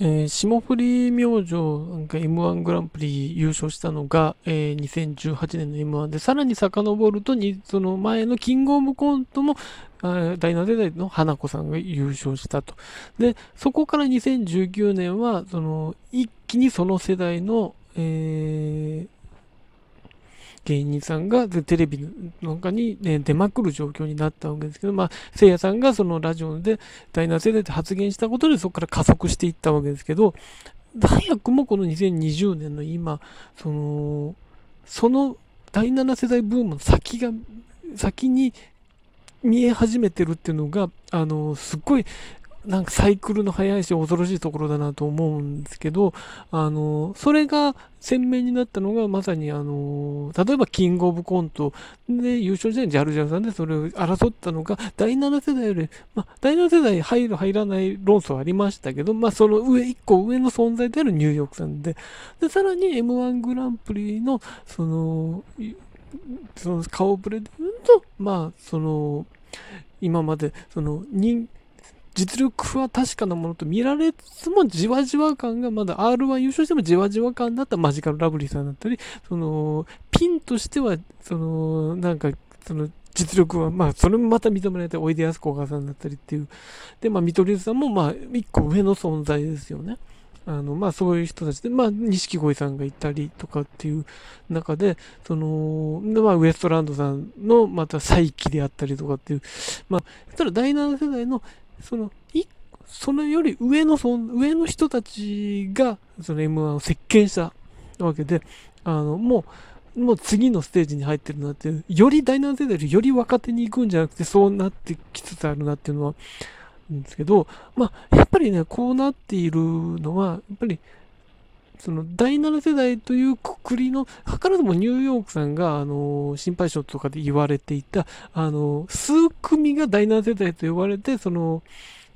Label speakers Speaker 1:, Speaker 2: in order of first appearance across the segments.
Speaker 1: えー、霜降り明星なんか M1 グランプリ優勝したのが、えー、2018年の M1 で、さらに遡るとに、その前のキングオブコントも、第7世代の花子さんが優勝したと。で、そこから2019年は、その、一気にその世代の、えー、芸人さんがテレビなんかに、ね、出まくる状況になったわけですけど、まあ、せいやさんがそのラジオで第7世代で発言したことでそこから加速していったわけですけど、早くもこの2020年の今、その、その第7世代ブームの先が、先に見え始めてるっていうのが、あの、すっごい、なんかサイクルの速いし恐ろしいところだなと思うんですけど、あの、それが鮮明になったのがまさにあの、例えばキングオブコントで優勝時代にジャルジャルさんでそれを争ったのが第7世代より、まあ、第7世代入る入らない論争ありましたけど、まあ、その上、一個上の存在であるニューヨークさんで、で、さらに M1 グランプリの、その、その顔ぶれで言うと、まあ、その、今まで、その、人、実力は確かなものと見られつつも、じわじわ感がまだ R1 優勝してもじわじわ感だったマジカルラブリーさんだったり、その、ピンとしては、その、なんか、その、実力は、まあ、それもまた認められて、おいでやすこがさんだったりっていう。で、まあ、見取り図さんも、まあ、一個上の存在ですよね。あの、まあ、そういう人たちで、まあ、錦鯉さんがいたりとかっていう中で、その、まあ、ウエストランドさんの、また再起であったりとかっていう、まあ、ただ第7世代のその、い、そのより上の、その、上の人たちが、その M1 を席巻したわけで、あの、もう、もう次のステージに入ってるなっていう、より第7世代よりより若手に行くんじゃなくて、そうなってきつつあるなっていうのは、んですけど、まあ、やっぱりね、こうなっているのは、やっぱり、その第7世代というくくりの、図らずもニューヨークさんが、あの、心配性とかで言われていた、あの、数組が第7世代と呼ばれて、その、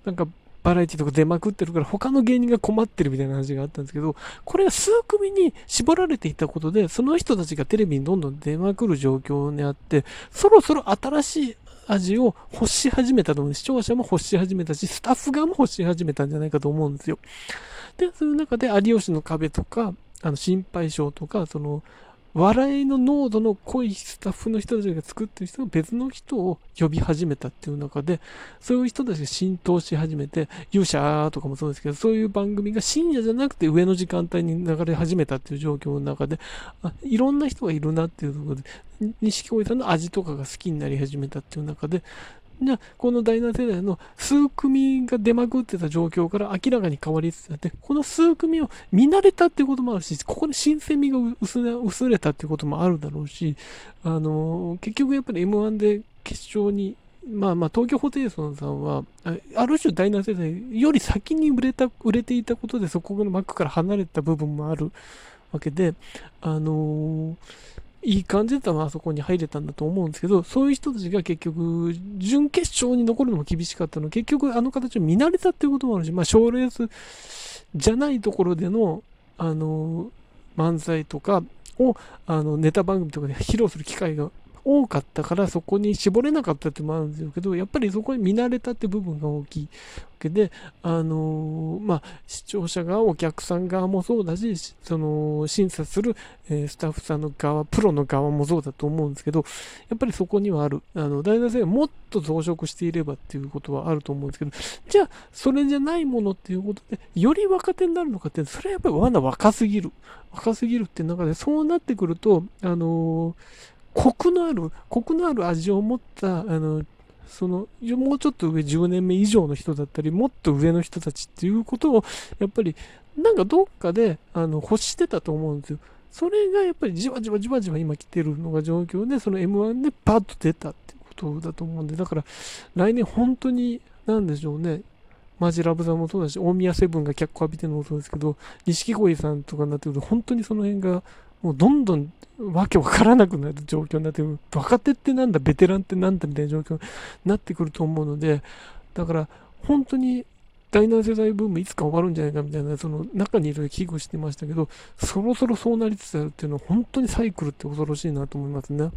Speaker 1: なんか、バラエティとか出まくってるから他の芸人が困ってるみたいな話があったんですけど、これが数組に絞られていたことで、その人たちがテレビにどんどん出まくる状況にあって、そろそろ新しい味を欲し始めたと思う。視聴者も欲し始めたし、スタッフ側も欲し始めたんじゃないかと思うんですよ。で、そういう中で有吉の壁とか、あの、心配性とか、その、笑いの濃度の濃いスタッフの人たちが作ってる人が別の人を呼び始めたっていう中で、そういう人たちが浸透し始めて、勇者とかもそうですけど、そういう番組が深夜じゃなくて上の時間帯に流れ始めたっていう状況の中で、あいろんな人がいるなっていうところで、錦鯉さんの味とかが好きになり始めたっていう中で、じゃあ、この第7世代の数組が出まくってた状況から明らかに変わりつつあって、この数組を見慣れたってこともあるし、ここで新鮮味が薄れたってこともあるだろうし、あのー、結局やっぱり M1 で決勝にまあまあ、東京ホテイソンさんは、ある種第7世代より先に売れた、売れていたことでそこの幕から離れた部分もあるわけで、あのーいい感じで多分あそこに入れたんだと思うんですけど、そういう人たちが結局、準決勝に残るのも厳しかったの。結局あの形を見慣れたっていうこともあるし、まあ、賞レースじゃないところでの、あの、漫才とかを、あの、ネタ番組とかで披露する機会が多かったからそこに絞れなかったってもあるんですけど、やっぱりそこに見慣れたって部分が大きいわけで、あのー、まあ、視聴者側、お客さん側もそうだし、その、審査する、えー、スタッフさんの側、プロの側もそうだと思うんですけど、やっぱりそこにはある、あの、大学生もっと増殖していればっていうことはあると思うんですけど、じゃあ、それじゃないものっていうことで、より若手になるのかって、それはやっぱりまだ若すぎる。若すぎるって中で、そうなってくると、あのーコクのある、コクのある味を持った、あの、その、もうちょっと上、10年目以上の人だったり、もっと上の人たちっていうことを、やっぱり、なんかどっかで、あの、欲してたと思うんですよ。それがやっぱりじわじわじわじわ今来てるのが状況で、その M1 でパッと出たってことだと思うんで、だから来年本当に、なんでしょうね、マジラブさんもそうだし、大宮セブンが脚光浴びてるのもそうですけど、錦鯉さんとかになってくると、本当にその辺がもうどんどんわけわからなくなる状況になってくる。若手ってなんだ、ベテランってなんだみたいな状況になってくると思うので、だから本当に第7世代ブームいつか終わるんじゃないかみたいな、その中にいろいろ危惧してましたけど、そろそろそうなりつつあるっていうのは本当にサイクルって恐ろしいなと思いますね。